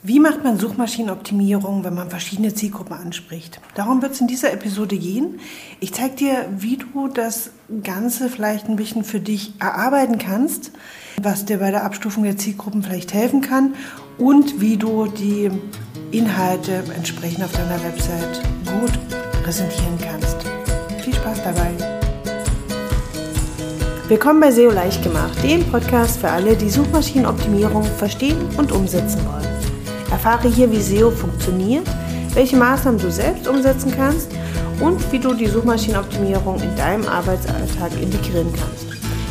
Wie macht man Suchmaschinenoptimierung, wenn man verschiedene Zielgruppen anspricht? Darum wird es in dieser Episode gehen. Ich zeige dir, wie du das Ganze vielleicht ein bisschen für dich erarbeiten kannst, was dir bei der Abstufung der Zielgruppen vielleicht helfen kann und wie du die Inhalte entsprechend auf deiner Website gut präsentieren kannst. Viel Spaß dabei! Willkommen bei SEO leicht gemacht, dem Podcast für alle, die Suchmaschinenoptimierung verstehen und umsetzen wollen. Erfahre hier, wie SEO funktioniert, welche Maßnahmen du selbst umsetzen kannst und wie du die Suchmaschinenoptimierung in deinem Arbeitsalltag integrieren kannst.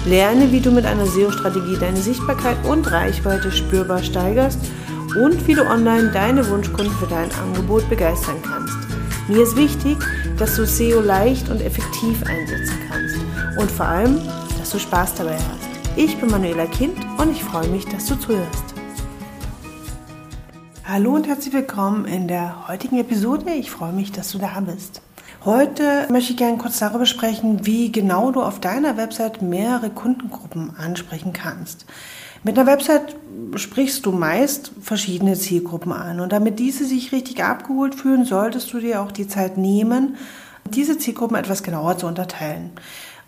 Lerne, wie du mit einer SEO-Strategie deine Sichtbarkeit und Reichweite spürbar steigerst und wie du online deine Wunschkunden für dein Angebot begeistern kannst. Mir ist wichtig, dass du SEO leicht und effektiv einsetzen kannst und vor allem, dass du Spaß dabei hast. Ich bin Manuela Kind und ich freue mich, dass du zuhörst. Hallo und herzlich willkommen in der heutigen Episode. Ich freue mich, dass du da bist. Heute möchte ich gerne kurz darüber sprechen, wie genau du auf deiner Website mehrere Kundengruppen ansprechen kannst. Mit einer Website sprichst du meist verschiedene Zielgruppen an und damit diese sich richtig abgeholt fühlen, solltest du dir auch die Zeit nehmen, diese Zielgruppen etwas genauer zu unterteilen.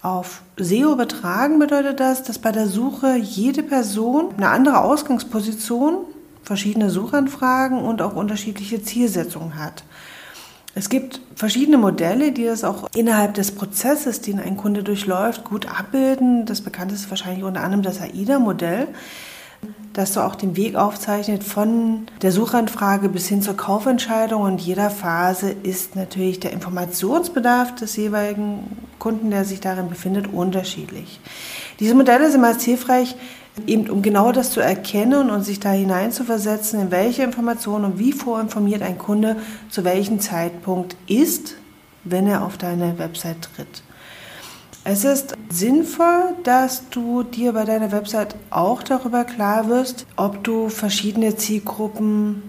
Auf SEO übertragen bedeutet das, dass bei der Suche jede Person eine andere Ausgangsposition verschiedene Suchanfragen und auch unterschiedliche Zielsetzungen hat. Es gibt verschiedene Modelle, die das auch innerhalb des Prozesses, den ein Kunde durchläuft, gut abbilden. Das bekannteste ist wahrscheinlich unter anderem das AIDA-Modell, das so auch den Weg aufzeichnet von der Suchanfrage bis hin zur Kaufentscheidung. Und jeder Phase ist natürlich der Informationsbedarf des jeweiligen Kunden, der sich darin befindet, unterschiedlich. Diese Modelle sind meist hilfreich, eben um genau das zu erkennen und sich da hineinzuversetzen, in welche Informationen und wie vorinformiert ein Kunde zu welchem Zeitpunkt ist, wenn er auf deine Website tritt. Es ist sinnvoll, dass du dir bei deiner Website auch darüber klar wirst, ob du verschiedene Zielgruppen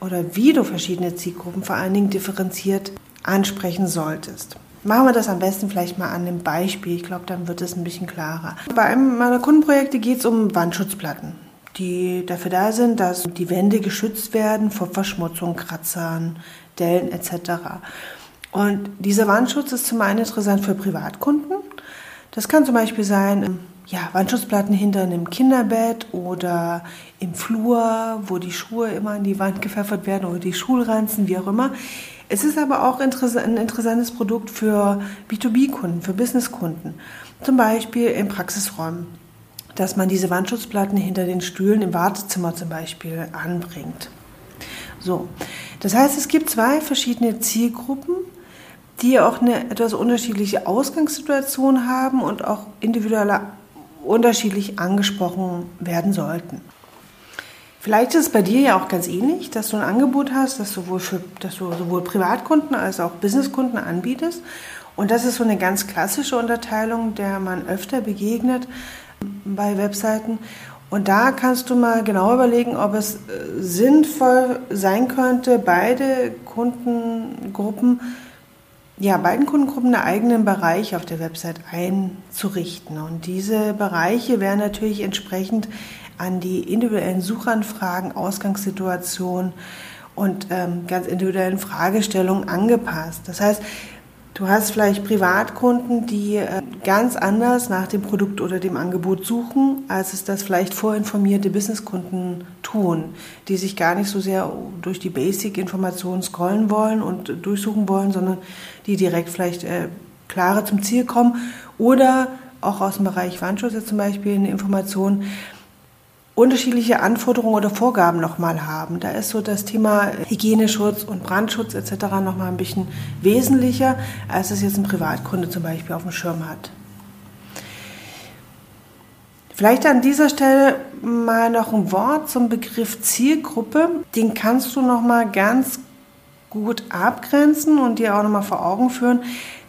oder wie du verschiedene Zielgruppen vor allen Dingen differenziert ansprechen solltest. Machen wir das am besten vielleicht mal an einem Beispiel. Ich glaube, dann wird es ein bisschen klarer. Bei einem meiner Kundenprojekte geht es um Wandschutzplatten, die dafür da sind, dass die Wände geschützt werden vor Verschmutzung, Kratzern, Dellen etc. Und dieser Wandschutz ist zum einen interessant für Privatkunden. Das kann zum Beispiel sein, ja, Wandschutzplatten hinter einem Kinderbett oder im Flur, wo die Schuhe immer an die Wand gepfeffert werden oder die Schulranzen, wie auch immer. Es ist aber auch ein interessantes Produkt für B2B-Kunden, für Business-Kunden. Zum Beispiel in Praxisräumen, dass man diese Wandschutzplatten hinter den Stühlen im Wartezimmer zum Beispiel anbringt. So, das heißt, es gibt zwei verschiedene Zielgruppen, die auch eine etwas unterschiedliche Ausgangssituation haben und auch individuell unterschiedlich angesprochen werden sollten. Vielleicht ist es bei dir ja auch ganz ähnlich, dass du ein Angebot hast, das, sowohl für, das du sowohl Privatkunden als auch Businesskunden anbietest. Und das ist so eine ganz klassische Unterteilung, der man öfter begegnet bei Webseiten. Und da kannst du mal genau überlegen, ob es äh, sinnvoll sein könnte, beide Kundengruppen, ja, beiden Kundengruppen einen eigenen Bereich auf der Website einzurichten. Und diese Bereiche wären natürlich entsprechend an die individuellen Suchanfragen, Ausgangssituationen und ähm, ganz individuellen Fragestellungen angepasst. Das heißt, du hast vielleicht Privatkunden, die äh, ganz anders nach dem Produkt oder dem Angebot suchen, als es das vielleicht vorinformierte Businesskunden tun, die sich gar nicht so sehr durch die Basic-Informationen scrollen wollen und durchsuchen wollen, sondern die direkt vielleicht äh, klarer zum Ziel kommen oder auch aus dem Bereich Wandschutz zum Beispiel eine Information, unterschiedliche Anforderungen oder Vorgaben nochmal haben. Da ist so das Thema Hygieneschutz und Brandschutz etc. nochmal ein bisschen wesentlicher, als es jetzt ein Privatkunde zum Beispiel auf dem Schirm hat. Vielleicht an dieser Stelle mal noch ein Wort zum Begriff Zielgruppe. Den kannst du nochmal ganz gut abgrenzen und dir auch nochmal vor Augen führen,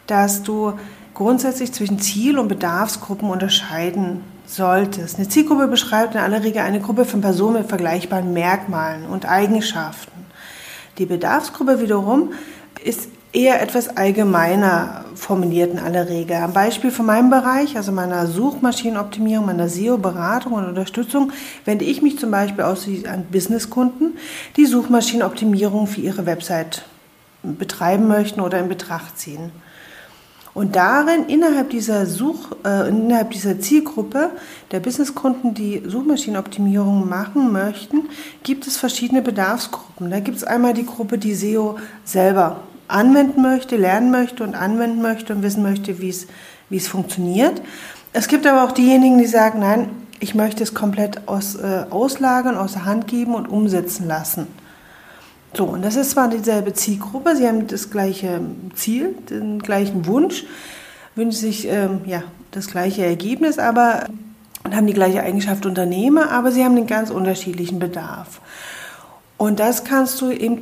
dass du grundsätzlich zwischen Ziel- und Bedarfsgruppen unterscheiden solltest. Eine Zielgruppe beschreibt in aller Regel eine Gruppe von Personen mit vergleichbaren Merkmalen und Eigenschaften. Die Bedarfsgruppe wiederum ist eher etwas allgemeiner formuliert in aller Regel. Am Beispiel von meinem Bereich, also meiner Suchmaschinenoptimierung, meiner SEO-Beratung und Unterstützung, wende ich mich zum Beispiel aus an Businesskunden, die Suchmaschinenoptimierung für ihre Website betreiben möchten oder in Betracht ziehen. Und darin, innerhalb dieser Such, äh, innerhalb dieser Zielgruppe der Businesskunden, die Suchmaschinenoptimierung machen möchten, gibt es verschiedene Bedarfsgruppen. Da gibt es einmal die Gruppe, die SEO selber anwenden möchte, lernen möchte und anwenden möchte und wissen möchte, wie es, funktioniert. Es gibt aber auch diejenigen, die sagen, nein, ich möchte es komplett aus, äh, auslagern, außer Hand geben und umsetzen lassen. So, und das ist zwar dieselbe Zielgruppe, sie haben das gleiche Ziel, den gleichen Wunsch, wünschen sich ähm, ja, das gleiche Ergebnis, aber und haben die gleiche Eigenschaft Unternehmer, aber sie haben einen ganz unterschiedlichen Bedarf. Und das kannst du eben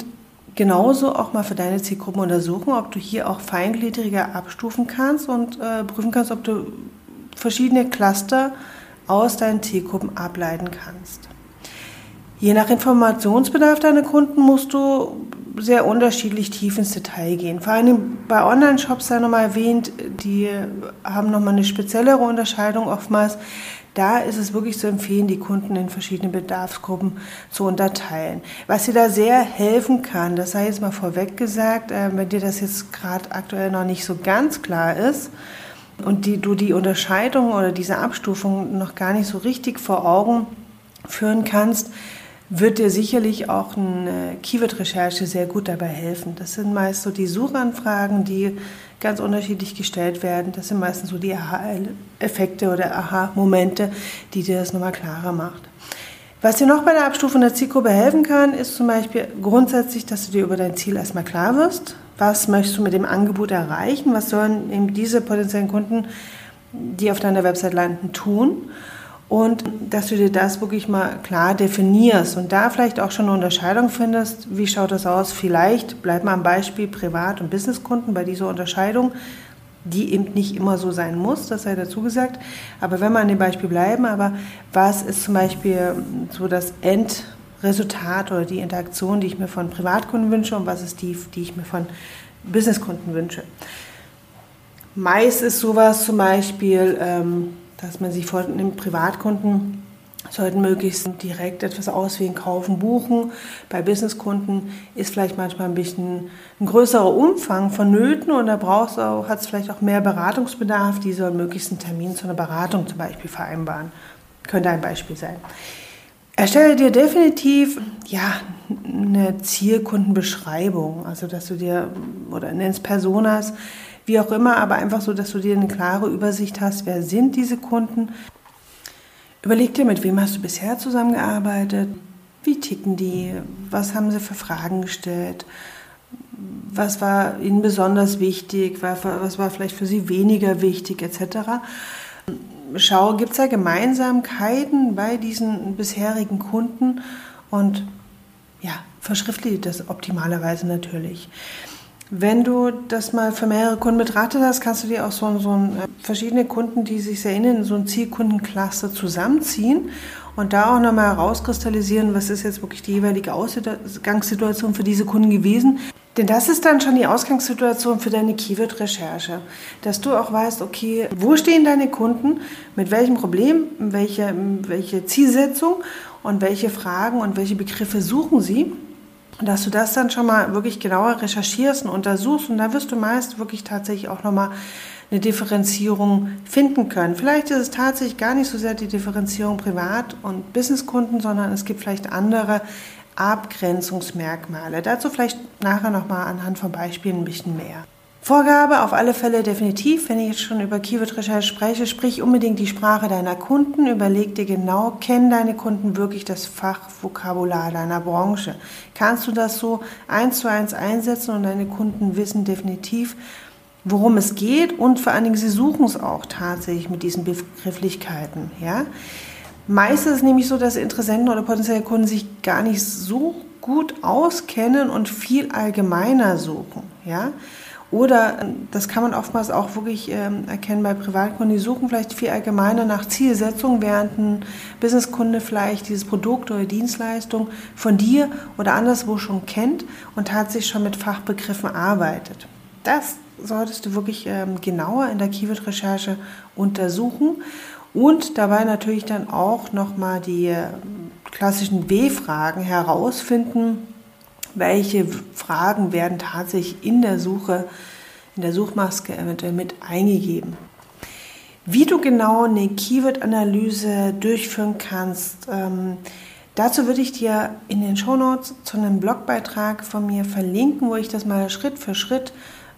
genauso auch mal für deine Zielgruppen untersuchen, ob du hier auch feingliedriger abstufen kannst und äh, prüfen kannst, ob du verschiedene Cluster aus deinen Zielgruppen ableiten kannst. Je nach Informationsbedarf deiner Kunden musst du sehr unterschiedlich tief ins Detail gehen. Vor allem bei Online-Shops sei nochmal erwähnt, die haben nochmal eine speziellere Unterscheidung oftmals. Da ist es wirklich zu empfehlen, die Kunden in verschiedene Bedarfsgruppen zu unterteilen. Was dir da sehr helfen kann, das sei jetzt mal vorweg gesagt, äh, wenn dir das jetzt gerade aktuell noch nicht so ganz klar ist und die, du die Unterscheidung oder diese Abstufung noch gar nicht so richtig vor Augen führen kannst, wird dir sicherlich auch eine Keyword-Recherche sehr gut dabei helfen. Das sind meist so die Suchanfragen, die ganz unterschiedlich gestellt werden. Das sind meistens so die Aha-Effekte oder Aha-Momente, die dir das nochmal klarer macht. Was dir noch bei der Abstufung der Zielgruppe helfen kann, ist zum Beispiel grundsätzlich, dass du dir über dein Ziel erstmal klar wirst. Was möchtest du mit dem Angebot erreichen? Was sollen eben diese potenziellen Kunden, die auf deiner Website landen, tun? Und dass du dir das wirklich mal klar definierst und da vielleicht auch schon eine Unterscheidung findest. Wie schaut das aus? Vielleicht bleibt mal am Beispiel Privat- und Businesskunden bei dieser Unterscheidung, die eben nicht immer so sein muss, das sei dazu gesagt. Aber wenn wir an dem Beispiel bleiben, aber was ist zum Beispiel so das Endresultat oder die Interaktion, die ich mir von Privatkunden wünsche und was ist die, die ich mir von Businesskunden wünsche? Meist ist sowas zum Beispiel, ähm, dass man sich vor einem Privatkunden sollten möglichst direkt etwas auswählen, kaufen, buchen. Bei Businesskunden ist vielleicht manchmal ein bisschen ein größerer Umfang vonnöten und da brauchst auch, hat es vielleicht auch mehr Beratungsbedarf. Die sollen möglichst einen Termin zu einer Beratung zum Beispiel vereinbaren. Könnte ein Beispiel sein. Erstelle dir definitiv ja, eine Zielkundenbeschreibung, also dass du dir oder nennst Personas, wie auch immer, aber einfach so, dass du dir eine klare Übersicht hast, wer sind diese Kunden. Überleg dir, mit wem hast du bisher zusammengearbeitet, wie ticken die, was haben sie für Fragen gestellt, was war ihnen besonders wichtig, was war vielleicht für sie weniger wichtig, etc. Schau, gibt es da Gemeinsamkeiten bei diesen bisherigen Kunden und ja, verschriftliche das optimalerweise natürlich. Wenn du das mal für mehrere Kunden betrachtet hast, kannst du dir auch so, so ein, äh, verschiedene Kunden, die sich sehr in so ein Zielkundencluster zusammenziehen und da auch nochmal herauskristallisieren, was ist jetzt wirklich die jeweilige Ausgangssituation für diese Kunden gewesen. Denn das ist dann schon die Ausgangssituation für deine Keyword-Recherche. Dass du auch weißt, okay, wo stehen deine Kunden, mit welchem Problem, welche, welche Zielsetzung und welche Fragen und welche Begriffe suchen sie dass du das dann schon mal wirklich genauer recherchierst und untersuchst und da wirst du meist wirklich tatsächlich auch nochmal eine Differenzierung finden können. Vielleicht ist es tatsächlich gar nicht so sehr die Differenzierung Privat- und Businesskunden, sondern es gibt vielleicht andere Abgrenzungsmerkmale. Dazu vielleicht nachher nochmal anhand von Beispielen ein bisschen mehr. Vorgabe auf alle Fälle definitiv, wenn ich jetzt schon über Keyword-Recherche spreche, sprich unbedingt die Sprache deiner Kunden, überleg dir genau, kennen deine Kunden wirklich das Fachvokabular deiner Branche? Kannst du das so eins zu eins einsetzen und deine Kunden wissen definitiv, worum es geht und vor allen Dingen sie suchen es auch tatsächlich mit diesen Begrifflichkeiten, ja? Meist ist es nämlich so, dass Interessenten oder potenzielle Kunden sich gar nicht so gut auskennen und viel allgemeiner suchen, ja? Oder ähm, das kann man oftmals auch wirklich ähm, erkennen bei Privatkunden, die suchen vielleicht viel allgemeiner nach Zielsetzung, während ein Businesskunde vielleicht dieses Produkt oder Dienstleistung von dir oder anderswo schon kennt und tatsächlich schon mit Fachbegriffen arbeitet. Das solltest du wirklich ähm, genauer in der Keyword-Recherche untersuchen und dabei natürlich dann auch nochmal die äh, klassischen W-Fragen herausfinden, welche Fragen werden tatsächlich in der Suche, in der Suchmaske eventuell mit eingegeben. Wie du genau eine Keyword-Analyse durchführen kannst, ähm, dazu würde ich dir in den Shownotes zu einem Blogbeitrag von mir verlinken, wo ich das mal Schritt für Schritt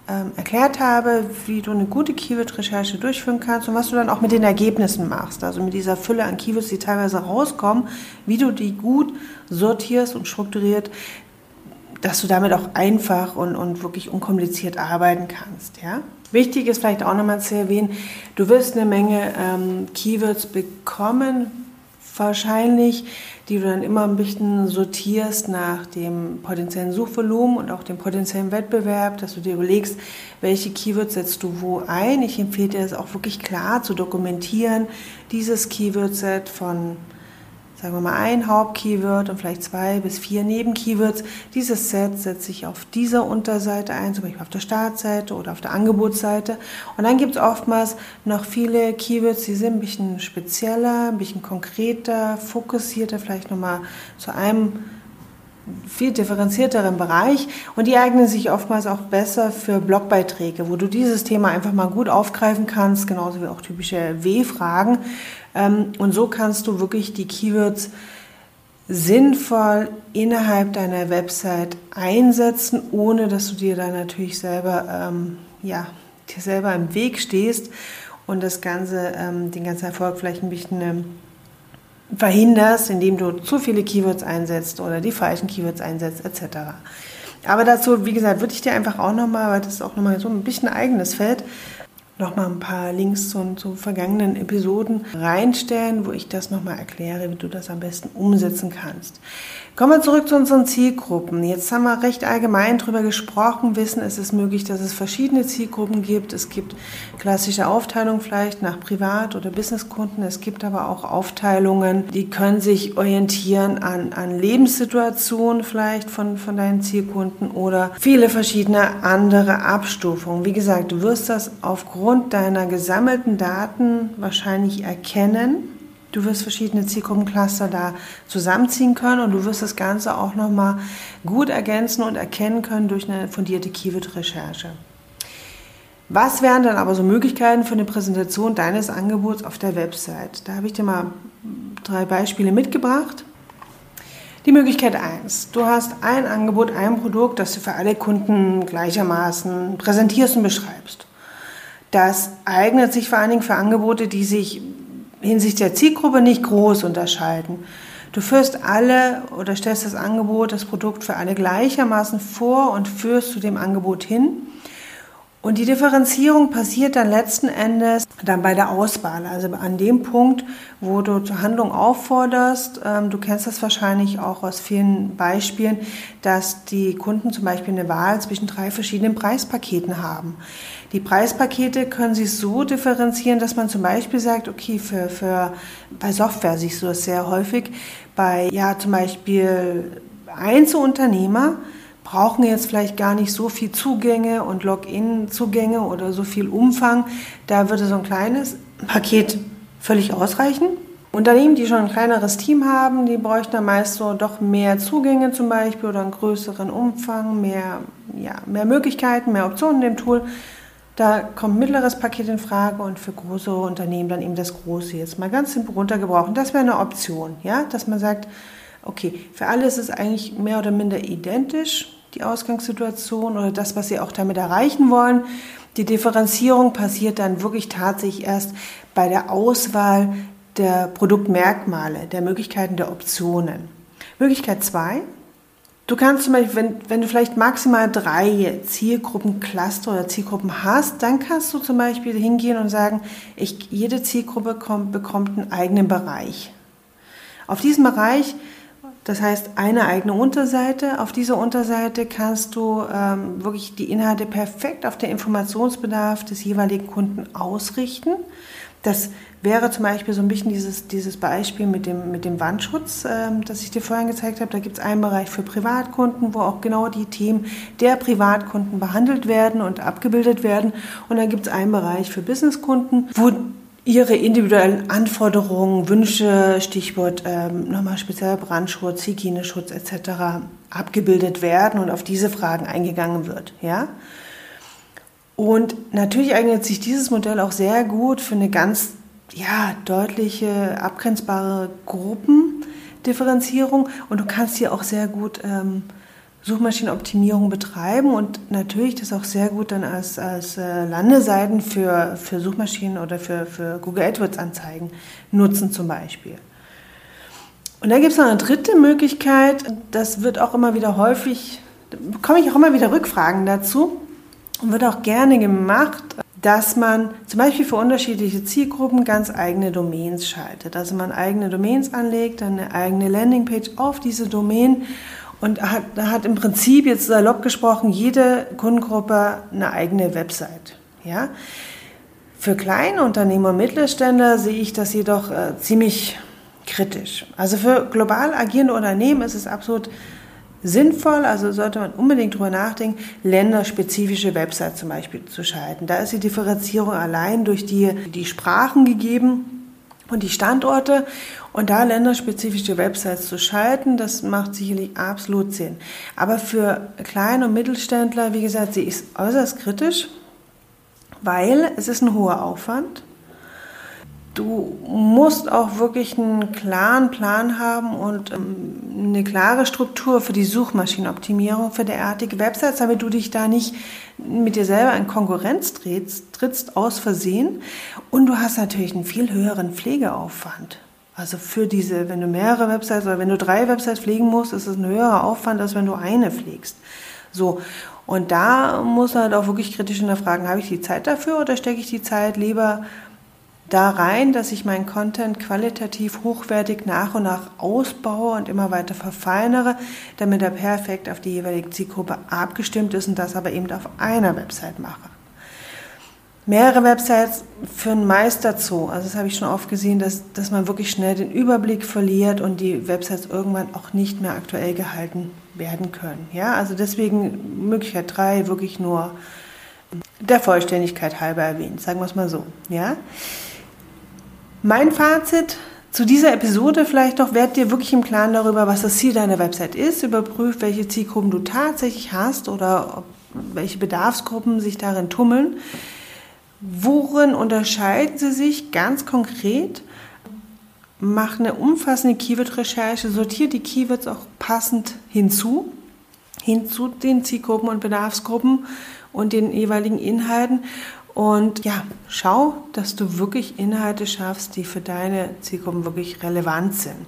ähm, erklärt habe, wie du eine gute Keyword-Recherche durchführen kannst und was du dann auch mit den Ergebnissen machst. Also mit dieser Fülle an Keywords, die teilweise rauskommen, wie du die gut sortierst und strukturiert, dass du damit auch einfach und, und wirklich unkompliziert arbeiten kannst. Ja? Wichtig ist vielleicht auch nochmal zu erwähnen, du wirst eine Menge ähm, Keywords bekommen, wahrscheinlich, die du dann immer ein bisschen sortierst nach dem potenziellen Suchvolumen und auch dem potenziellen Wettbewerb, dass du dir überlegst, welche Keywords setzt du wo ein. Ich empfehle dir es auch wirklich klar zu dokumentieren, dieses Keyword-Set von sagen wir mal ein Hauptkeyword und vielleicht zwei bis vier Nebenkeywords. Dieses Set setze ich auf dieser Unterseite ein, zum Beispiel auf der Startseite oder auf der Angebotsseite. Und dann gibt es oftmals noch viele Keywords, die sind ein bisschen spezieller, ein bisschen konkreter, fokussierter, vielleicht nochmal zu einem viel differenzierteren Bereich und die eignen sich oftmals auch besser für Blogbeiträge, wo du dieses Thema einfach mal gut aufgreifen kannst, genauso wie auch typische W-Fragen. Ähm, und so kannst du wirklich die Keywords sinnvoll innerhalb deiner Website einsetzen, ohne dass du dir da natürlich selber, ähm, ja, dir selber im Weg stehst und das Ganze, ähm, den ganzen Erfolg vielleicht ein bisschen ähm, verhinderst, indem du zu viele Keywords einsetzt oder die falschen Keywords einsetzt, etc. Aber dazu, wie gesagt, würde ich dir einfach auch nochmal, weil das ist auch nochmal so ein bisschen eigenes Feld, nochmal ein paar Links zu, zu vergangenen Episoden reinstellen, wo ich das nochmal erkläre, wie du das am besten umsetzen kannst. Kommen wir zurück zu unseren Zielgruppen. Jetzt haben wir recht allgemein darüber gesprochen, wissen, es ist möglich, dass es verschiedene Zielgruppen gibt. Es gibt klassische Aufteilungen vielleicht nach Privat- oder Businesskunden. Es gibt aber auch Aufteilungen, die können sich orientieren an, an Lebenssituationen vielleicht von, von deinen Zielkunden oder viele verschiedene andere Abstufungen. Wie gesagt, du wirst das aufgrund deiner gesammelten Daten wahrscheinlich erkennen Du wirst verschiedene Zielgruppencluster da zusammenziehen können und du wirst das Ganze auch nochmal gut ergänzen und erkennen können durch eine fundierte Keyword-Recherche. Was wären dann aber so Möglichkeiten für eine Präsentation deines Angebots auf der Website? Da habe ich dir mal drei Beispiele mitgebracht. Die Möglichkeit 1. Du hast ein Angebot, ein Produkt, das du für alle Kunden gleichermaßen präsentierst und beschreibst. Das eignet sich vor allen Dingen für Angebote, die sich hinsichtlich der Zielgruppe nicht groß unterscheiden. Du führst alle oder stellst das Angebot, das Produkt für alle gleichermaßen vor und führst zu dem Angebot hin. Und die Differenzierung passiert dann letzten Endes dann bei der Auswahl, also an dem Punkt, wo du zur Handlung aufforderst. Ähm, du kennst das wahrscheinlich auch aus vielen Beispielen, dass die Kunden zum Beispiel eine Wahl zwischen drei verschiedenen Preispaketen haben. Die Preispakete können sich so differenzieren, dass man zum Beispiel sagt, okay, für, für bei Software du das sehr häufig, bei ja zum Beispiel Einzelunternehmer brauchen jetzt vielleicht gar nicht so viel Zugänge und Login-Zugänge oder so viel Umfang. Da würde so ein kleines Paket völlig ausreichen. Unternehmen, die schon ein kleineres Team haben, die bräuchten dann meist so doch mehr Zugänge zum Beispiel oder einen größeren Umfang, mehr, ja, mehr Möglichkeiten, mehr Optionen in dem Tool. Da kommt ein mittleres Paket in Frage und für große Unternehmen dann eben das große. Jetzt mal ganz simpel runtergebrochen. Das wäre eine Option, ja, dass man sagt, okay, für alle ist es eigentlich mehr oder minder identisch die Ausgangssituation oder das, was Sie auch damit erreichen wollen. Die Differenzierung passiert dann wirklich tatsächlich erst bei der Auswahl der Produktmerkmale, der Möglichkeiten der Optionen. Möglichkeit zwei: Du kannst zum Beispiel, wenn, wenn du vielleicht maximal drei Zielgruppencluster oder Zielgruppen hast, dann kannst du zum Beispiel hingehen und sagen, ich, jede Zielgruppe kommt, bekommt einen eigenen Bereich. Auf diesem Bereich das heißt, eine eigene Unterseite. Auf dieser Unterseite kannst du ähm, wirklich die Inhalte perfekt auf den Informationsbedarf des jeweiligen Kunden ausrichten. Das wäre zum Beispiel so ein bisschen dieses, dieses Beispiel mit dem, mit dem Wandschutz, ähm, das ich dir vorhin gezeigt habe. Da gibt es einen Bereich für Privatkunden, wo auch genau die Themen der Privatkunden behandelt werden und abgebildet werden. Und dann gibt es einen Bereich für Businesskunden, wo ihre individuellen Anforderungen, Wünsche, Stichwort ähm, nochmal spezieller Brandschutz, Hygieneschutz etc. abgebildet werden und auf diese Fragen eingegangen wird. Ja? Und natürlich eignet sich dieses Modell auch sehr gut für eine ganz ja, deutliche, abgrenzbare Gruppendifferenzierung und du kannst hier auch sehr gut ähm, Suchmaschinenoptimierung betreiben und natürlich das auch sehr gut dann als, als äh, Landeseiten für, für Suchmaschinen oder für, für Google AdWords Anzeigen nutzen zum Beispiel. Und dann gibt es noch eine dritte Möglichkeit, das wird auch immer wieder häufig, bekomme ich auch immer wieder Rückfragen dazu und wird auch gerne gemacht, dass man zum Beispiel für unterschiedliche Zielgruppen ganz eigene Domains schaltet. Also man eigene Domains anlegt, dann eine eigene Landingpage auf diese Domain und hat, hat im Prinzip jetzt salopp gesprochen jede Kundengruppe eine eigene Website. Ja? Für kleine Unternehmer und Mittelständler sehe ich das jedoch äh, ziemlich kritisch. Also für global agierende Unternehmen ist es absolut sinnvoll, also sollte man unbedingt darüber nachdenken, länderspezifische Websites zum Beispiel zu schalten. Da ist die Differenzierung allein durch die, die Sprachen gegeben und die Standorte und da länderspezifische Websites zu schalten, das macht sicherlich absolut Sinn. Aber für Klein- und Mittelständler, wie gesagt, ich es äußerst kritisch, weil es ist ein hoher Aufwand du musst auch wirklich einen klaren Plan haben und ähm, eine klare Struktur für die Suchmaschinenoptimierung für derartige Websites, damit du dich da nicht mit dir selber in Konkurrenz trittst, trittst aus Versehen. Und du hast natürlich einen viel höheren Pflegeaufwand. Also für diese, wenn du mehrere Websites oder wenn du drei Websites pflegen musst, ist es ein höherer Aufwand, als wenn du eine pflegst. So. Und da muss man halt auch wirklich kritisch hinterfragen, habe ich die Zeit dafür oder stecke ich die Zeit lieber da rein, dass ich meinen Content qualitativ hochwertig nach und nach ausbaue und immer weiter verfeinere, damit er perfekt auf die jeweilige Zielgruppe abgestimmt ist und das aber eben auf einer Website mache. Mehrere Websites führen meist dazu, also das habe ich schon oft gesehen, dass, dass man wirklich schnell den Überblick verliert und die Websites irgendwann auch nicht mehr aktuell gehalten werden können. Ja, also deswegen Möglichkeit drei wirklich nur der Vollständigkeit halber erwähnt, sagen wir es mal so. Ja. Mein Fazit zu dieser Episode vielleicht noch, werd dir wirklich im Klaren darüber, was das Ziel deiner Website ist, überprüf, welche Zielgruppen du tatsächlich hast oder welche Bedarfsgruppen sich darin tummeln. Worin unterscheiden sie sich ganz konkret? Mach eine umfassende Keyword-Recherche, sortiere die Keywords auch passend hinzu, hinzu den Zielgruppen und Bedarfsgruppen und den jeweiligen Inhalten und ja, schau, dass du wirklich Inhalte schaffst, die für deine Zielgruppen wirklich relevant sind.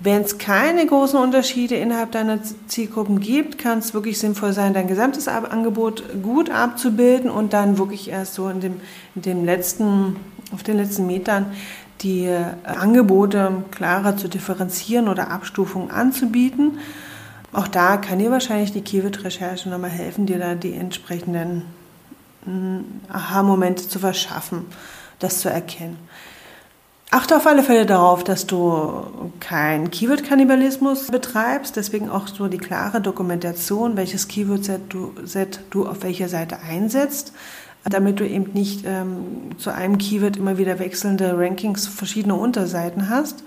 Wenn es keine großen Unterschiede innerhalb deiner Zielgruppen gibt, kann es wirklich sinnvoll sein, dein gesamtes Angebot gut abzubilden und dann wirklich erst so in dem, in dem letzten, auf den letzten Metern die äh, Angebote klarer zu differenzieren oder Abstufungen anzubieten. Auch da kann dir wahrscheinlich die Keyword-Recherche nochmal helfen, dir da die entsprechenden Aha-Momente zu verschaffen, das zu erkennen. Achte auf alle Fälle darauf, dass du kein Keyword-Kannibalismus betreibst, deswegen auch so die klare Dokumentation, welches Keyword-Set du, Set du auf welcher Seite einsetzt, damit du eben nicht ähm, zu einem Keyword immer wieder wechselnde Rankings verschiedener Unterseiten hast,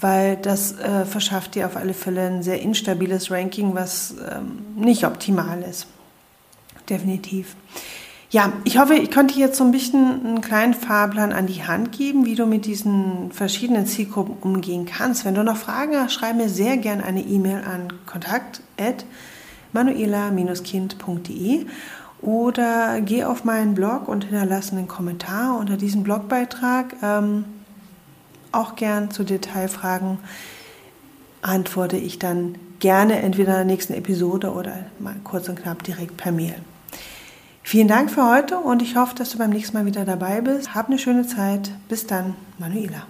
weil das äh, verschafft dir auf alle Fälle ein sehr instabiles Ranking, was ähm, nicht optimal ist. Definitiv. Ja, ich hoffe, ich konnte jetzt so ein bisschen einen kleinen Fahrplan an die Hand geben, wie du mit diesen verschiedenen Zielgruppen umgehen kannst. Wenn du noch Fragen hast, schreib mir sehr gerne eine E-Mail an kontakt@manuela-kind.de oder geh auf meinen Blog und hinterlasse einen Kommentar unter diesem Blogbeitrag. Ähm, auch gern zu Detailfragen antworte ich dann gerne entweder in der nächsten Episode oder mal kurz und knapp direkt per Mail. Vielen Dank für heute und ich hoffe, dass du beim nächsten Mal wieder dabei bist. Hab eine schöne Zeit. Bis dann, Manuela.